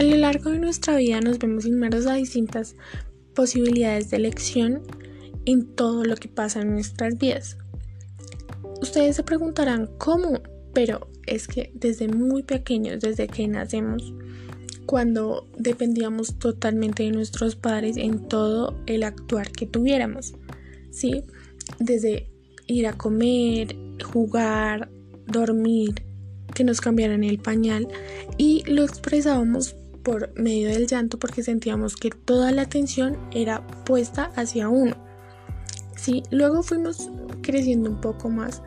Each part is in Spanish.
A lo largo de nuestra vida nos vemos inmersos a distintas posibilidades de elección en todo lo que pasa en nuestras vidas. Ustedes se preguntarán cómo, pero es que desde muy pequeños, desde que nacemos, cuando dependíamos totalmente de nuestros padres en todo el actuar que tuviéramos, ¿sí? Desde ir a comer, jugar, dormir, que nos cambiaran el pañal y lo expresábamos por medio del llanto porque sentíamos que toda la atención era puesta hacia uno. Sí, luego fuimos creciendo un poco más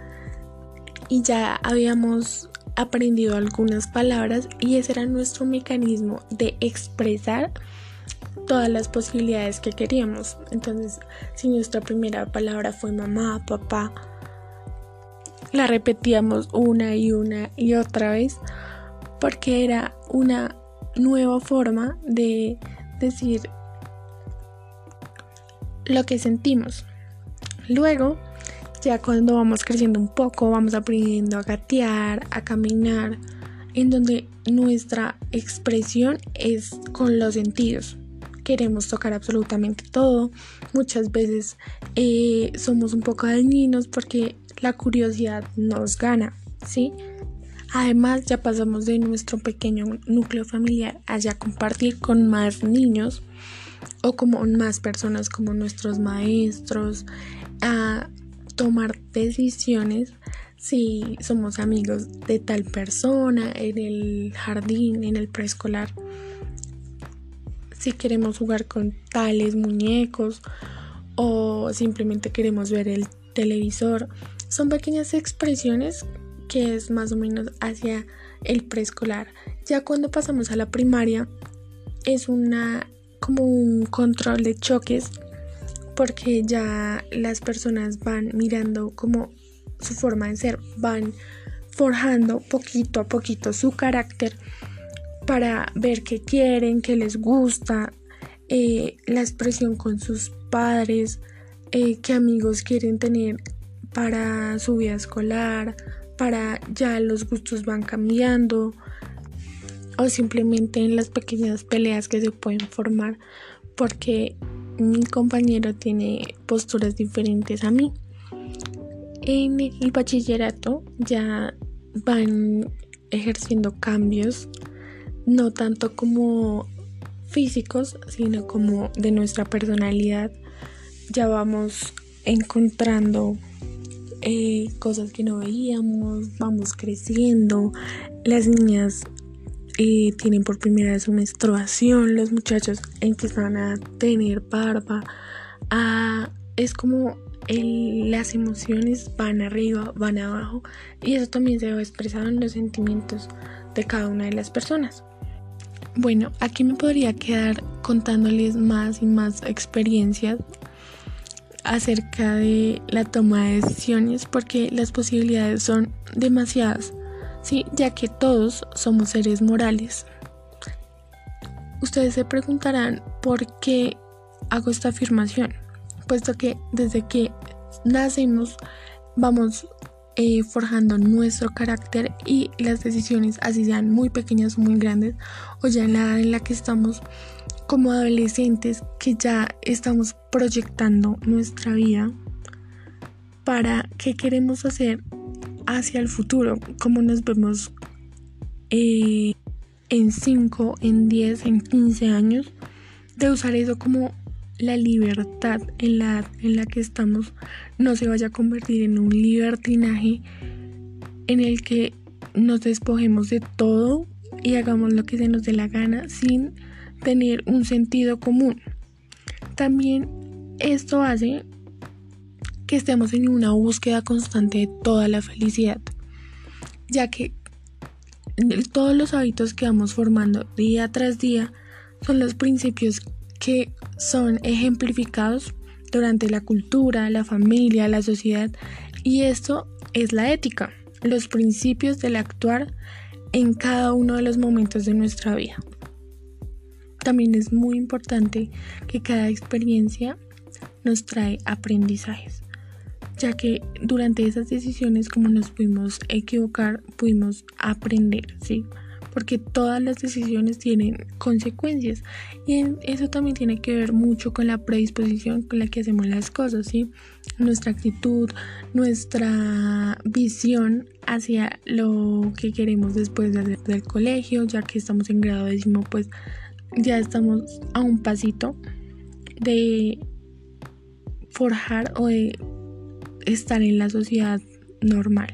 y ya habíamos aprendido algunas palabras y ese era nuestro mecanismo de expresar todas las posibilidades que queríamos. Entonces, si nuestra primera palabra fue mamá, papá, la repetíamos una y una y otra vez porque era una nueva forma de decir lo que sentimos. Luego, ya cuando vamos creciendo un poco, vamos aprendiendo a gatear, a caminar, en donde nuestra expresión es con los sentidos. Queremos tocar absolutamente todo. Muchas veces eh, somos un poco dañinos porque la curiosidad nos gana, ¿sí? Además, ya pasamos de nuestro pequeño núcleo familiar a ya compartir con más niños o con más personas como nuestros maestros, a tomar decisiones si somos amigos de tal persona en el jardín, en el preescolar, si queremos jugar con tales muñecos o simplemente queremos ver el televisor. Son pequeñas expresiones que es más o menos hacia el preescolar. Ya cuando pasamos a la primaria es una como un control de choques porque ya las personas van mirando como su forma de ser, van forjando poquito a poquito su carácter para ver qué quieren, qué les gusta, eh, la expresión con sus padres, eh, qué amigos quieren tener para su vida escolar, para ya los gustos van cambiando o simplemente en las pequeñas peleas que se pueden formar porque mi compañero tiene posturas diferentes a mí. En el bachillerato ya van ejerciendo cambios, no tanto como físicos, sino como de nuestra personalidad. Ya vamos encontrando eh, cosas que no veíamos, vamos creciendo, las niñas eh, tienen por primera vez su menstruación, los muchachos empiezan a tener barba, es como las emociones van arriba, van abajo y eso también se va expresado en los sentimientos de cada una de las personas. Bueno, aquí me podría quedar contándoles más y más experiencias acerca de la toma de decisiones porque las posibilidades son demasiadas, ¿sí? ya que todos somos seres morales. Ustedes se preguntarán por qué hago esta afirmación, puesto que desde que nacemos vamos eh, forjando nuestro carácter y las decisiones, así sean muy pequeñas o muy grandes, o ya en la edad en la que estamos, como adolescentes que ya estamos proyectando nuestra vida para qué queremos hacer hacia el futuro, cómo nos vemos eh, en 5, en 10, en 15 años, de usar eso como la libertad en la, en la que estamos no se vaya a convertir en un libertinaje en el que nos despojemos de todo y hagamos lo que se nos dé la gana sin tener un sentido común. También esto hace que estemos en una búsqueda constante de toda la felicidad, ya que todos los hábitos que vamos formando día tras día son los principios que son ejemplificados durante la cultura, la familia, la sociedad y esto es la ética, los principios del actuar en cada uno de los momentos de nuestra vida. También es muy importante que cada experiencia nos trae aprendizajes, ya que durante esas decisiones como nos pudimos equivocar, pudimos aprender, ¿sí? porque todas las decisiones tienen consecuencias y eso también tiene que ver mucho con la predisposición con la que hacemos las cosas, ¿sí? Nuestra actitud, nuestra visión hacia lo que queremos después del colegio, ya que estamos en grado décimo, pues ya estamos a un pasito de forjar o de estar en la sociedad normal.